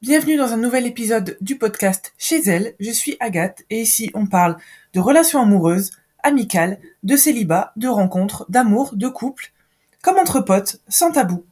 Bienvenue dans un nouvel épisode du podcast Chez elle, je suis Agathe et ici on parle de relations amoureuses, amicales, de célibat, de rencontres, d'amour, de couple, comme entre potes, sans tabou.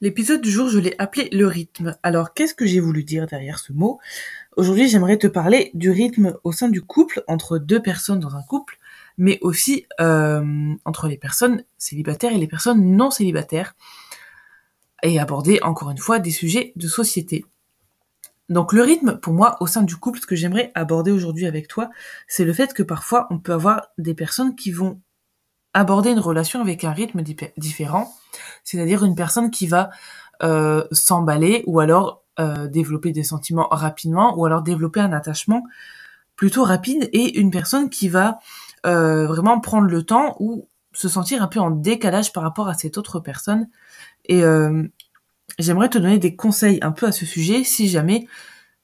L'épisode du jour, je l'ai appelé le rythme. Alors qu'est-ce que j'ai voulu dire derrière ce mot? Aujourd'hui, j'aimerais te parler du rythme au sein du couple, entre deux personnes dans un couple, mais aussi euh, entre les personnes célibataires et les personnes non célibataires et aborder encore une fois des sujets de société. Donc le rythme, pour moi, au sein du couple, ce que j'aimerais aborder aujourd'hui avec toi, c'est le fait que parfois on peut avoir des personnes qui vont aborder une relation avec un rythme différent, c'est-à-dire une personne qui va euh, s'emballer ou alors euh, développer des sentiments rapidement ou alors développer un attachement plutôt rapide et une personne qui va euh, vraiment prendre le temps ou se sentir un peu en décalage par rapport à cette autre personne et euh, j'aimerais te donner des conseils un peu à ce sujet si jamais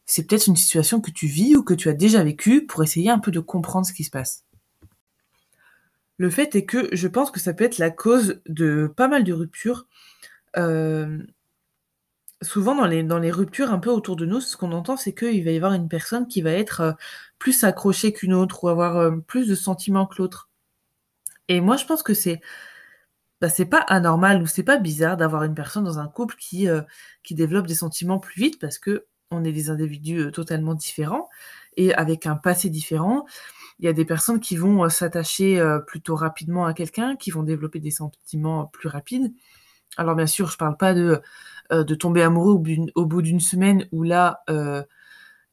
c'est peut-être une situation que tu vis ou que tu as déjà vécue pour essayer un peu de comprendre ce qui se passe. Le fait est que je pense que ça peut être la cause de pas mal de ruptures. Euh, souvent dans les, dans les ruptures un peu autour de nous, ce qu'on entend, c'est qu'il va y avoir une personne qui va être euh, plus accrochée qu'une autre ou avoir plus de sentiments que l'autre. Et moi, je pense que c'est bah, c'est pas anormal ou c'est pas bizarre d'avoir une personne dans un couple qui, euh, qui développe des sentiments plus vite parce que on est des individus euh, totalement différents et avec un passé différent. Il y a des personnes qui vont euh, s'attacher plutôt rapidement à quelqu'un, qui vont développer des sentiments plus rapides. Alors bien sûr, je parle pas de, de tomber amoureux au, bout d'une semaine où là,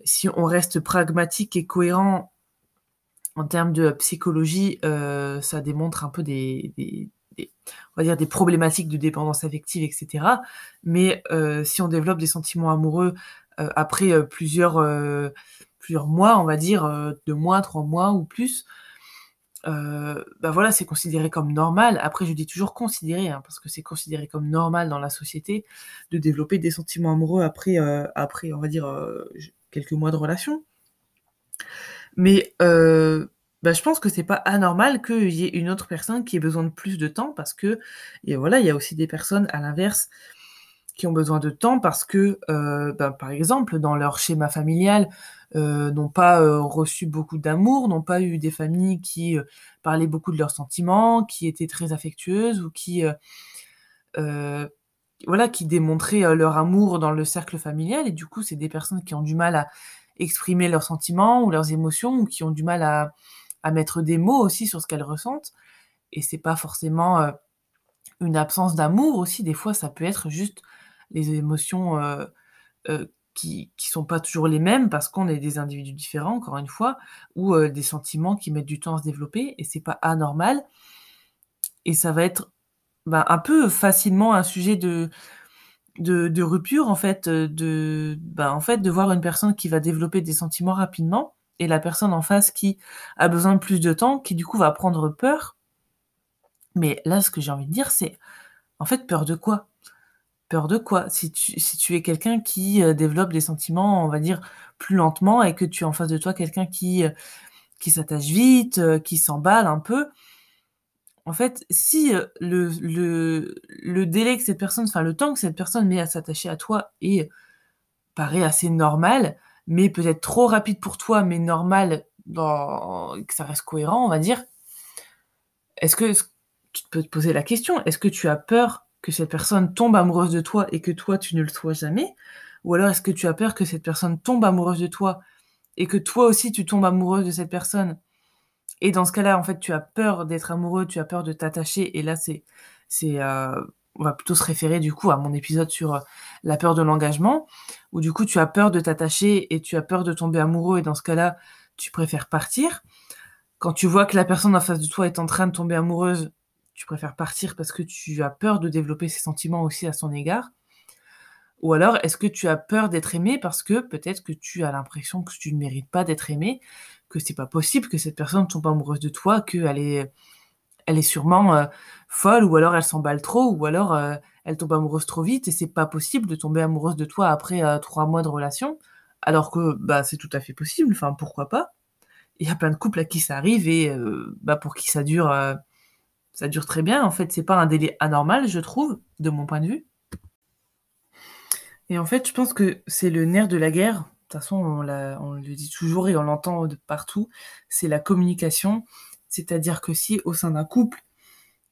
si on reste pragmatique et cohérent en termes de psychologie, ça démontre un peu des, on va dire des problématiques de dépendance affective, etc. Mais euh, si on développe des sentiments amoureux euh, après euh, plusieurs, plusieurs mois, on va dire deux mois, trois mois ou plus, bah voilà, c'est considéré comme normal. Après, je dis toujours considéré, hein, parce que c'est considéré comme normal dans la société de développer des sentiments amoureux après, après on va dire, quelques mois de relation. Mais bah, je pense que c'est pas anormal qu'il y ait une autre personne qui ait besoin de plus de temps parce que et voilà, il y a aussi des personnes à l'inverse qui ont besoin de temps parce que, euh, bah, par exemple, dans leur schéma familial, euh, n'ont pas euh, reçu beaucoup d'amour, n'ont pas eu des familles qui parlaient beaucoup de leurs sentiments, qui étaient très affectueuses ou qui, voilà, qui démontraient leur amour dans le cercle familial. Et du coup, c'est des personnes qui ont du mal à exprimer leurs sentiments ou leurs émotions ou qui ont du mal à à mettre des mots aussi sur ce qu'elles ressentent. Et c'est pas forcément euh, une absence d'amour aussi. Des fois, ça peut être juste les émotions euh, euh, qui, qui sont pas toujours les mêmes parce qu'on est des individus différents, encore une fois, ou des sentiments qui mettent du temps à se développer et c'est pas anormal. Et ça va être bah, un peu facilement un sujet de, de, rupture en fait, de, bah, en fait, de voir une personne qui va développer des sentiments rapidement et la personne en face qui a besoin de plus de temps, qui du coup va prendre peur. Mais là, ce que j'ai envie de dire, c'est en fait peur de quoi? Peur de quoi? Si tu, es quelqu'un qui euh, développe des sentiments, on va dire, plus lentement et que tu as en face de toi quelqu'un qui, euh, qui s'attache vite, euh, qui s'emballe un peu, en fait, si le, le, le, délai que cette personne, enfin le temps que cette personne met à s'attacher à toi est paraît assez normal, mais peut-être trop rapide pour toi, mais normal, que ça reste cohérent, on va dire, est-ce que tu peux te poser la question, est-ce que tu as peur que cette personne tombe amoureuse de toi et que toi, tu ne le sois jamais? Ou alors est-ce que tu as peur que cette personne tombe amoureuse de toi et que toi aussi, tu tombes amoureuse de cette personne? Et dans ce cas-là, en fait, tu as peur d'être amoureux, tu as peur de t'attacher, et là, c'est, c'est, euh, on va plutôt se référer du coup à mon épisode sur euh, la peur de l'engagement, où du coup tu as peur de t'attacher et tu as peur de tomber amoureux et dans ce cas-là, tu préfères partir. Quand tu vois que la personne en face de toi est en train de tomber amoureuse, tu préfères partir parce que tu as peur de développer ces sentiments aussi à son égard. Ou alors, est-ce que tu as peur d'être aimé parce que peut-être que tu as l'impression que tu ne mérites pas d'être aimé, que c'est pas possible que cette personne tombe amoureuse de toi, qu'elle est elle est sûrement euh, folle ou alors elle s'emballe trop ou alors euh, elle tombe amoureuse trop vite et c'est pas possible de tomber amoureuse de toi après euh, trois mois de relation alors que bah c'est tout à fait possible enfin pourquoi pas il y a plein de couples à qui ça arrive et bah pour qui ça dure ça dure très bien en fait c'est pas un délai anormal je trouve de mon point de vue Et en fait, je pense que c'est le nerf de la guerre. De toute façon, on, on le dit toujours et on l'entend de partout. C'est la communication. C'est-à-dire que si au sein d'un couple,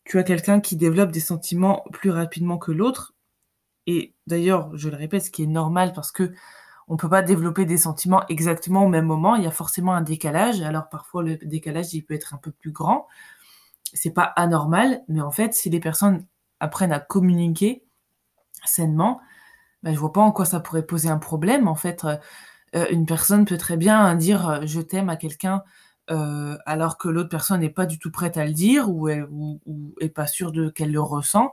tu as quelqu'un qui développe des sentiments plus rapidement que l'autre, et d'ailleurs, je le répète, ce qui est normal parce que on peut pas développer des sentiments exactement au même moment. Il y a forcément un décalage. Alors parfois le décalage il peut être un peu plus grand. C'est pas anormal, mais en fait, si les personnes apprennent à communiquer sainement, ben, je vois pas en quoi ça pourrait poser un problème. En fait, euh, une personne peut très bien dire euh, je t'aime à quelqu'un euh, alors que l'autre personne n'est pas du tout prête à le dire ou est, pas sûre qu'elle le ressent.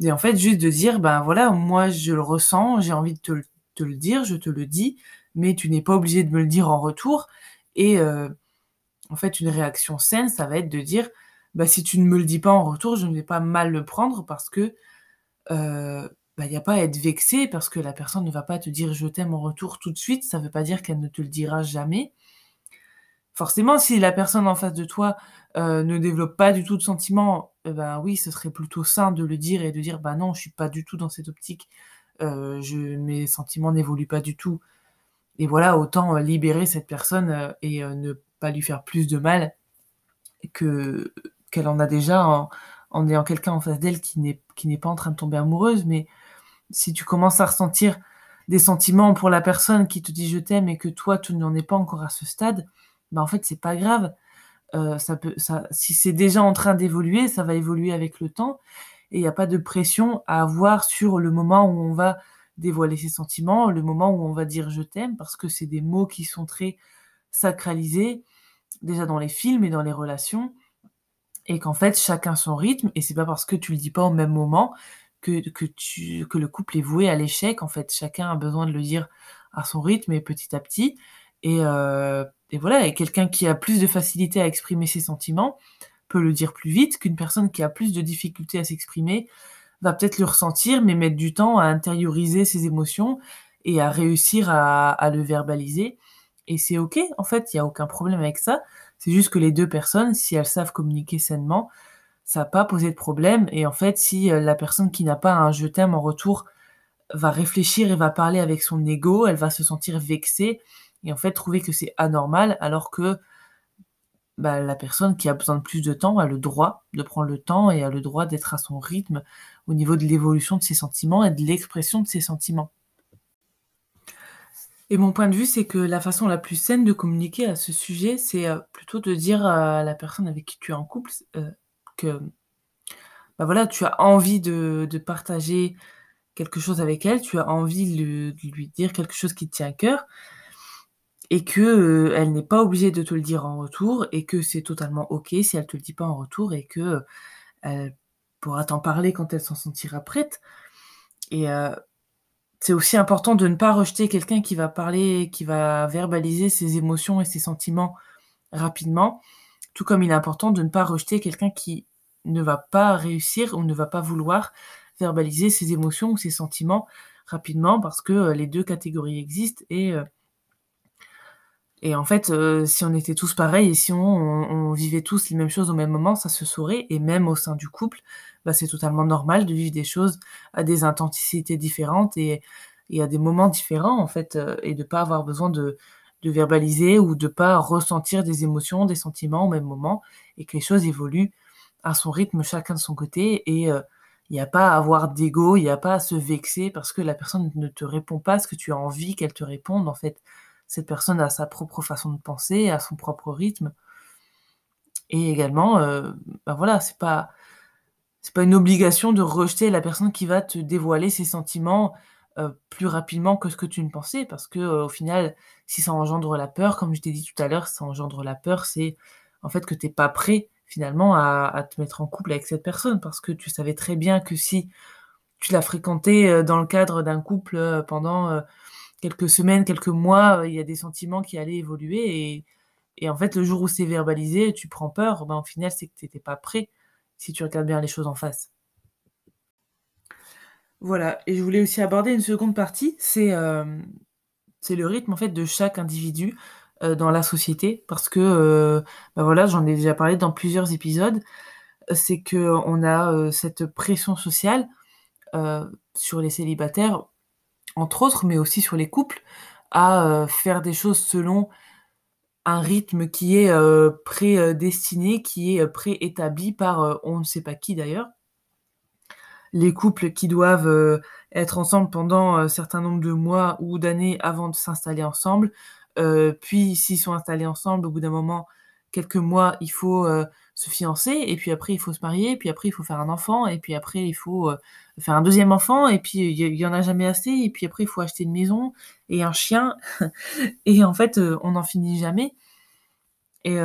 Et en fait, juste de dire ben voilà, moi je le ressens, j'ai envie de te, le dire, je te le dis, mais tu n'es pas obligé de me le dire en retour. Et en fait, une réaction saine, ça va être de dire bah, si tu ne me le dis pas en retour, je ne vais pas mal le prendre parce que euh, bah, il n'y a pas à être vexé parce que la personne ne va pas te dire je t'aime en retour tout de suite. Ça ne veut pas dire qu'elle ne te le dira jamais. Forcément, si la personne en face de toi euh, ne développe pas du tout de sentiments, euh, bah oui, ce serait plutôt sain de le dire et de dire bah non, je suis pas du tout dans cette optique. je, mes sentiments n'évoluent pas du tout. Et voilà, autant libérer cette personne et ne pas lui faire plus de mal que qu'elle en a déjà en, en ayant quelqu'un en face d'elle qui n'est qui n'est pas en train de tomber amoureuse, mais si tu commences à ressentir des sentiments pour la personne qui te dit je t'aime et que toi tu n'en es pas encore à ce stade, bah en fait c'est pas grave. Euh, ça peut, si c'est déjà en train d'évoluer, ça va évoluer avec le temps. Et il n'y a pas de pression à avoir sur le moment où on va dévoiler ses sentiments, le moment où on va dire je t'aime, parce que c'est des mots qui sont très sacralisés déjà dans les films et dans les relations. Et qu'en fait chacun son rythme. Et c'est pas parce que tu le dis pas au même moment que le couple est voué à l'échec. En fait chacun a besoin de le dire à son rythme et petit à petit et, euh, et voilà et quelqu'un qui a plus de facilité à exprimer ses sentiments peut le dire plus vite qu'une personne qui a plus de difficulté à s'exprimer va peut-être le ressentir mais mettre du temps à intérioriser ses émotions et à réussir à, le verbaliser et c'est ok en fait il y a aucun problème avec ça c'est juste que les deux personnes, si elles savent communiquer sainement, ça va pas poser de problème. Et en fait, si euh, la personne qui n'a pas un je t'aime en retour va réfléchir et va parler avec son ego, elle va se sentir vexée et en fait trouver que c'est anormal, alors que bah, la personne qui a besoin de plus de temps a le droit de prendre le temps et a le droit d'être à son rythme au niveau de l'évolution de ses sentiments et de l'expression de ses sentiments. Et mon point de vue, c'est que la façon la plus saine de communiquer à ce sujet, c'est euh, plutôt de dire à la personne avec qui tu es en couple euh, que bah voilà, tu as envie de, de, partager quelque chose avec elle, tu as envie de, lui dire quelque chose qui te tient à cœur, et que euh, elle n'est pas obligée de te le dire en retour, et que c'est totalement ok si elle te le dit pas en retour, et que elle pourra t'en parler quand elle s'en sentira prête. Et c'est aussi important de ne pas rejeter quelqu'un qui va parler, qui va verbaliser ses émotions et ses sentiments rapidement, tout comme il est important de ne pas rejeter quelqu'un qui ne va pas réussir ou ne va pas vouloir verbaliser ses émotions ou ses sentiments rapidement parce que euh, les deux catégories existent et euh, et en fait, euh, si on était tous pareils et si on, vivait tous les mêmes choses au même moment, ça se saurait. Et même au sein du couple, bah, c'est totalement normal de vivre des choses à des intensités différentes et, à des moments différents, en fait, et de pas avoir besoin de, verbaliser ou de pas ressentir des émotions, des sentiments au même moment, et que les choses évoluent à son rythme, chacun de son côté, et il n'y a pas à avoir d'ego, il n'y a pas à se vexer parce que la personne ne te répond pas ce que tu as envie qu'elle te réponde, en fait cette personne a sa propre façon de penser, a son propre rythme. Et également, euh, ben voilà, c'est pas c'est pas une obligation de rejeter la personne qui va te dévoiler ses sentiments euh, plus rapidement que ce que tu ne pensais, parce que euh, au final, si ça engendre la peur, comme je t'ai dit tout à l'heure, ça engendre la peur, c'est en fait que t'es pas prêt finalement à, te mettre en couple avec cette personne, parce que tu savais très bien que si tu l'as fréquenté dans le cadre d'un couple pendant quelques semaines, quelques mois, euh, il y a des sentiments qui allaient évoluer. Et, en fait, le jour où c'est verbalisé, tu prends peur, ben, au final, c'est que tu n'étais pas prêt si tu regardes bien les choses en face. Voilà, et je voulais aussi aborder une seconde partie, c'est euh, le rythme en fait de chaque individu. euh, dans la société, parce que euh, ben voilà, j'en ai déjà parlé dans plusieurs épisodes, c'est que on a cette pression sociale sur les célibataires entre autres, mais aussi sur les couples, à faire des choses selon un rythme qui est prédestiné, qui est préétabli par on ne sait pas qui d'ailleurs. Les couples qui doivent être ensemble pendant un certain nombre de mois ou d'années avant de s'installer ensemble, puis s'ils sont installés ensemble, au bout d'un moment, quelques mois, il faut se fiancer, et puis après il faut se marier, puis après il faut faire un enfant, et puis après il faut faire un deuxième enfant, et puis il y, en a jamais assez, et puis après il faut acheter une maison et un chien, et en fait on n'en finit jamais. Et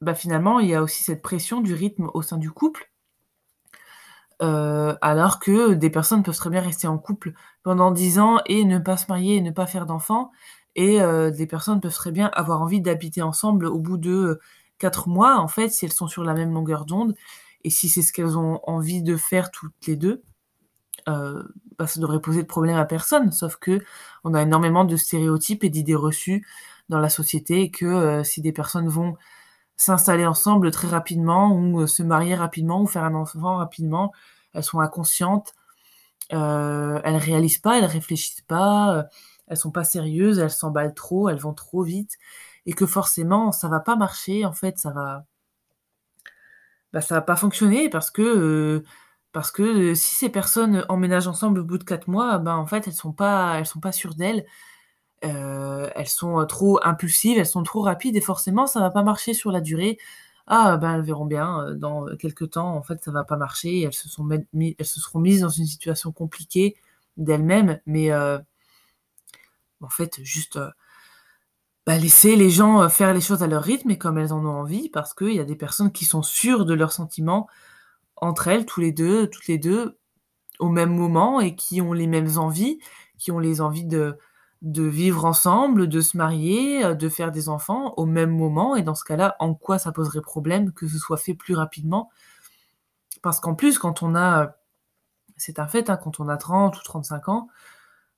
bah finalement il y a aussi cette pression du rythme au sein du couple, alors que des personnes peuvent très bien rester en couple pendant dix ans et ne pas se marier et ne pas faire d'enfants, et des personnes peuvent très bien avoir envie d'habiter ensemble au bout de quatre mois, en fait, si elles sont sur la même longueur d'onde, et si c'est ce qu'elles ont envie de faire toutes les deux, euh, bah, ça devrait poser de problème à personne. Sauf que on a énormément de stéréotypes et d'idées reçues dans la société, et que euh, si des personnes vont s'installer ensemble très rapidement, ou euh, se marier rapidement, ou faire un enfant rapidement, elles sont inconscientes, euh, elles réalisent pas, elles réfléchissent pas, elles sont pas sérieuses, elles s'emballent trop, elles vont trop vite, et que forcément ça va pas marcher, en fait, ça va, bah, ça va pas fonctionner parce que euh, parce que euh, si ces personnes emménagent ensemble au bout de quatre mois, ben en fait elles sont pas elles sont pas sûres d'elles, euh, elles sont trop impulsives, elles sont trop rapides et forcément ça va pas marcher sur la durée. Ah ben elles verront bien dans quelques temps en fait ça va pas marcher, elles se sont elles se seront mises dans une situation compliquée d'elles-mêmes, mais en fait juste bah, laisser les gens faire les choses à leur rythme et comme elles en ont envie, parce qu'il y a des personnes qui sont sûres de leurs sentiments entre elles, tous les deux, toutes les deux, au même moment et qui ont les mêmes envies, qui ont les envies de, de vivre ensemble, de se marier, de faire des enfants au même moment. Et dans ce cas-là, en quoi ça poserait problème que ce soit fait plus rapidement? Parce qu'en plus, quand on a, c'est un fait, hein, quand on a 30 ou 35 ans,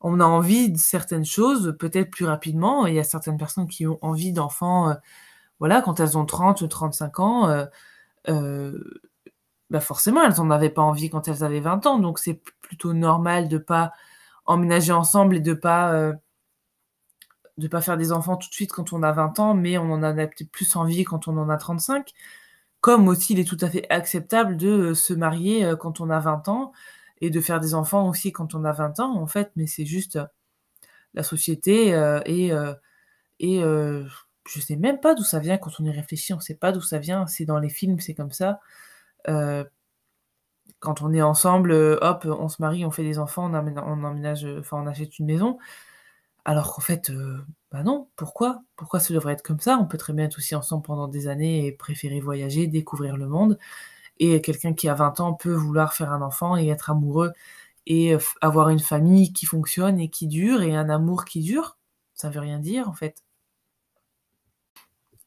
on a envie de certaines choses peut-être plus rapidement. Il y a certaines personnes qui ont envie d'enfants, euh, voilà, quand elles ont 30 ou 35 ans, euh, euh, bah forcément, elles n'en avaient pas envie quand elles avaient 20 ans. Donc c'est plutôt normal de pas emménager ensemble et de pas de pas faire des enfants tout de suite quand on a 20 ans, mais on en a peut-être plus envie quand on en a 35. Comme aussi, il est tout à fait acceptable de se marier quand on a 20 ans, et de faire des enfants aussi quand on a 20 ans, en fait, mais c'est juste euh, la société euh, et, euh, et je sais même pas d'où ça vient quand on y réfléchit, on sait pas d'où ça vient, c'est dans les films, c'est comme ça. quand on est ensemble, hop, on se marie, on fait des enfants, on, on emménage, enfin on achète une maison. Alors qu'en fait, bah non, pourquoi? Pourquoi ça devrait être comme ça? On peut très bien être aussi ensemble pendant des années et préférer voyager, découvrir le monde. Et quelqu'un qui a 20 ans peut vouloir faire un enfant et être amoureux et avoir une famille qui fonctionne et qui dure et un amour qui dure. Ça veut rien dire en fait.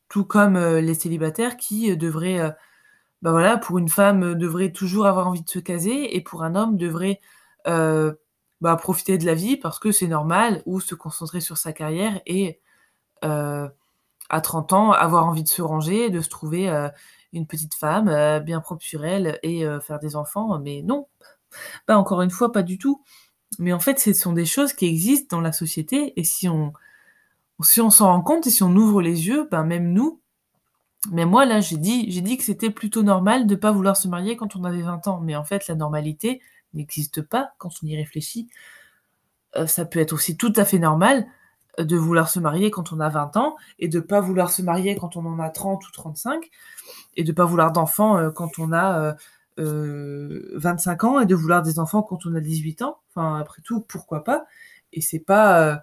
Tout comme les célibataires qui devraient, bah voilà, pour une femme devrait toujours avoir envie de se caser et pour un homme devrait bah, profiter de la vie parce que c'est normal ou se concentrer sur sa carrière et à 30 ans avoir envie de se ranger, de se trouver une petite femme euh, bien propre sur elle et euh, faire des enfants, mais non, pas encore une fois, pas du tout. Mais en fait, ce sont des choses qui existent dans la société et si on si on s'en rend compte et si on ouvre les yeux, ben même nous, mais moi là, j'ai dit j'ai dit que c'était plutôt normal de pas vouloir se marier quand on avait 20 ans, mais en fait la normalité n'existe pas quand on y réfléchit. Euh, ça peut être aussi tout à fait normal de vouloir se marier quand on a 20 ans et de pas vouloir se marier quand on en a 30 ou 35 et de pas vouloir d'enfants euh, quand on a euh, 25 euh, ans et de vouloir des enfants quand on a 18 ans. Enfin, après tout, pourquoi pas? Et c'est pas euh,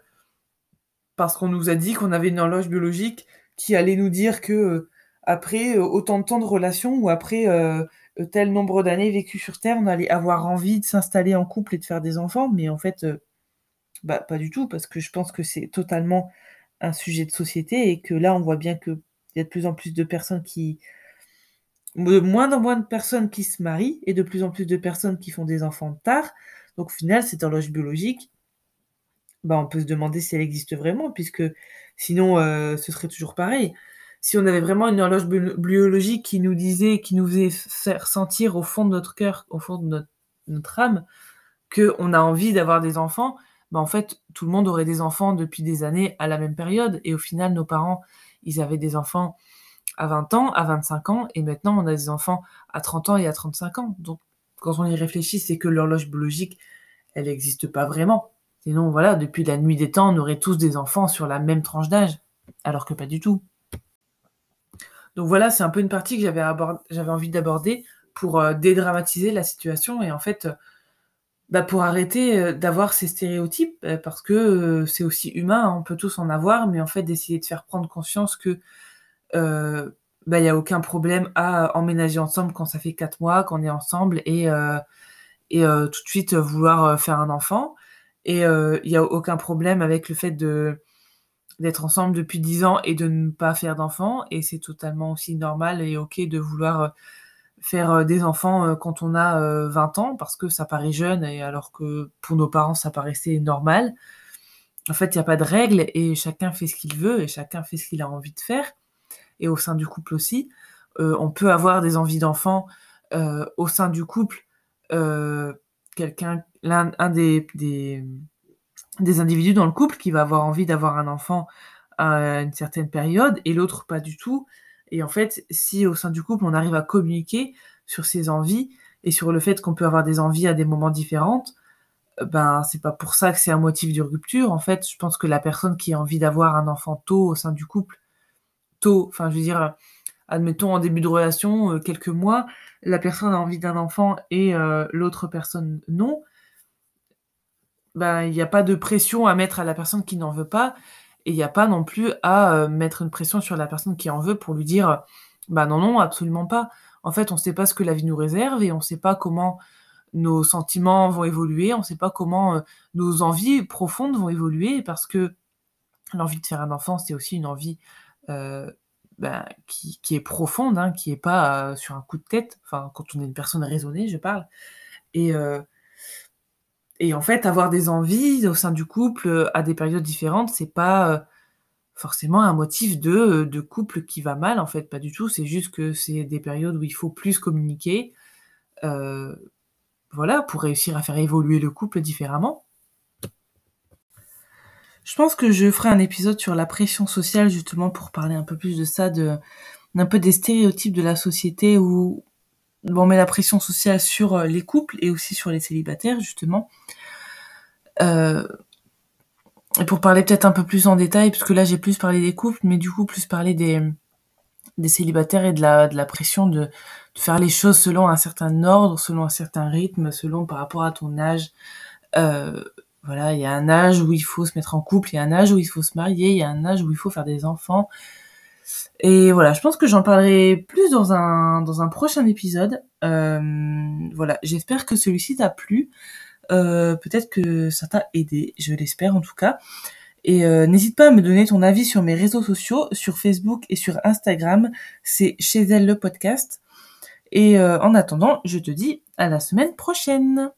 parce qu'on nous a dit qu'on avait une horloge biologique qui allait nous dire que après autant de temps de relation ou après tel nombre d'années vécues sur Terre, on allait avoir envie de s'installer en couple et de faire des enfants. Mais en fait, bah, pas du tout, parce que je pense que c'est totalement un sujet de société et que là, on voit bien qu'il y a de plus en plus de personnes qui. De moins en moins de personnes qui se marient et de plus en plus de personnes qui font des enfants tard. Donc, au final, cette horloge biologique, bah, on peut se demander si elle existe vraiment, puisque sinon, euh, ce serait toujours pareil. Si on avait vraiment une horloge biologique qui nous disait, qui nous faisait faire sentir au fond de notre cœur, au fond de notre, notre âme, qu'on a envie d'avoir des enfants, bah en fait tout le monde aurait des enfants depuis des années à la même période et au final nos parents ils avaient des enfants à 20 ans, à 25 ans et maintenant on a des enfants à 30 ans et à 35 ans. Donc quand on y réfléchit, c'est que l'horloge biologique elle n'existe pas vraiment. Sinon voilà, depuis la nuit des temps, on aurait tous des enfants sur la même tranche d'âge alors que pas du tout. Donc voilà, c'est un peu une partie que j'avais envie d'aborder pour euh, dédramatiser la situation et en fait bah, pour arrêter euh, d'avoir ces stéréotypes, euh, parce que euh, c'est aussi humain, hein, on peut tous en avoir, mais en fait d'essayer de faire prendre conscience que bah, il y a aucun problème à emménager ensemble quand ça fait quatre mois qu'on est ensemble et tout de suite vouloir faire un enfant. Et il y a aucun problème avec le fait d'être ensemble depuis dix ans et de ne pas faire d'enfant. Et c'est totalement aussi normal et ok de vouloir faire euh, des enfants euh, quand on a 20 euh, ans parce que ça paraît jeune et alors que pour nos parents ça paraissait normal. En fait, il n'y a pas de règles et chacun fait ce qu'il veut et chacun fait ce qu'il a envie de faire. Et au sein du couple aussi, on peut avoir des envies d'enfants au sein du couple. quelqu'un, l'un un des, des, des individus dans le couple qui va avoir envie d'avoir un enfant à une certaine période et l'autre pas du tout. Et en fait, si au sein du couple, on arrive à communiquer sur ses envies et sur le fait qu'on peut avoir des envies à des moments différents, euh, ben c'est pas pour ça que c'est un motif de rupture. En fait, je pense que la personne qui a envie d'avoir un enfant tôt au sein du couple, tôt, enfin je veux dire, admettons en début de relation, euh, quelques mois, la personne a envie d'un enfant et euh, l'autre personne non, ben il n'y a pas de pression à mettre à la personne qui n'en veut pas et il n'y a pas non plus à euh, mettre une pression sur la personne qui en veut pour lui dire bah non, non, absolument pas. En fait, on ne sait pas ce que la vie nous réserve et on ne sait pas comment nos sentiments vont évoluer, on ne sait pas comment euh, nos envies profondes vont évoluer parce que l'envie de faire un enfant, c'est aussi une envie euh, ben, qui, qui, est profonde, hein, qui n'est pas sur un coup de tête, enfin quand on est une personne raisonnée, je parle. Et, et en fait, avoir des envies au sein du couple euh, à des périodes différentes, c'est pas euh, forcément un motif de, euh, de couple qui va mal, en fait, pas du tout. C'est juste que c'est des périodes où il faut plus communiquer, voilà, pour réussir à faire évoluer le couple différemment. Je pense que je ferai un épisode sur la pression sociale justement pour parler un peu plus de ça, de un peu des stéréotypes de la société où on met la pression sociale sur euh, les couples et aussi sur les célibataires justement. Euh, et pour parler peut-être un peu plus en détail, puisque là j'ai plus parlé des couples, mais du coup plus parler des, célibataires et de la, pression de, de faire les choses selon un certain ordre, selon un certain rythme, selon par rapport à ton âge. Euh, voilà, il y a un âge où il faut se mettre en couple, il y a un âge où il faut se marier, il y a un âge où il faut faire des enfants, et voilà, je pense que j'en parlerai plus dans un prochain épisode. Euh, voilà, j'espère que celui-ci t'a plu. Euh, peut-être que ça t'a aidé, je l'espère en tout cas. Et euh, n'hésite pas à me donner ton avis sur mes réseaux sociaux, sur Facebook et sur Instagram. C'est chez elle le podcast. Et en attendant, je te dis à la semaine prochaine.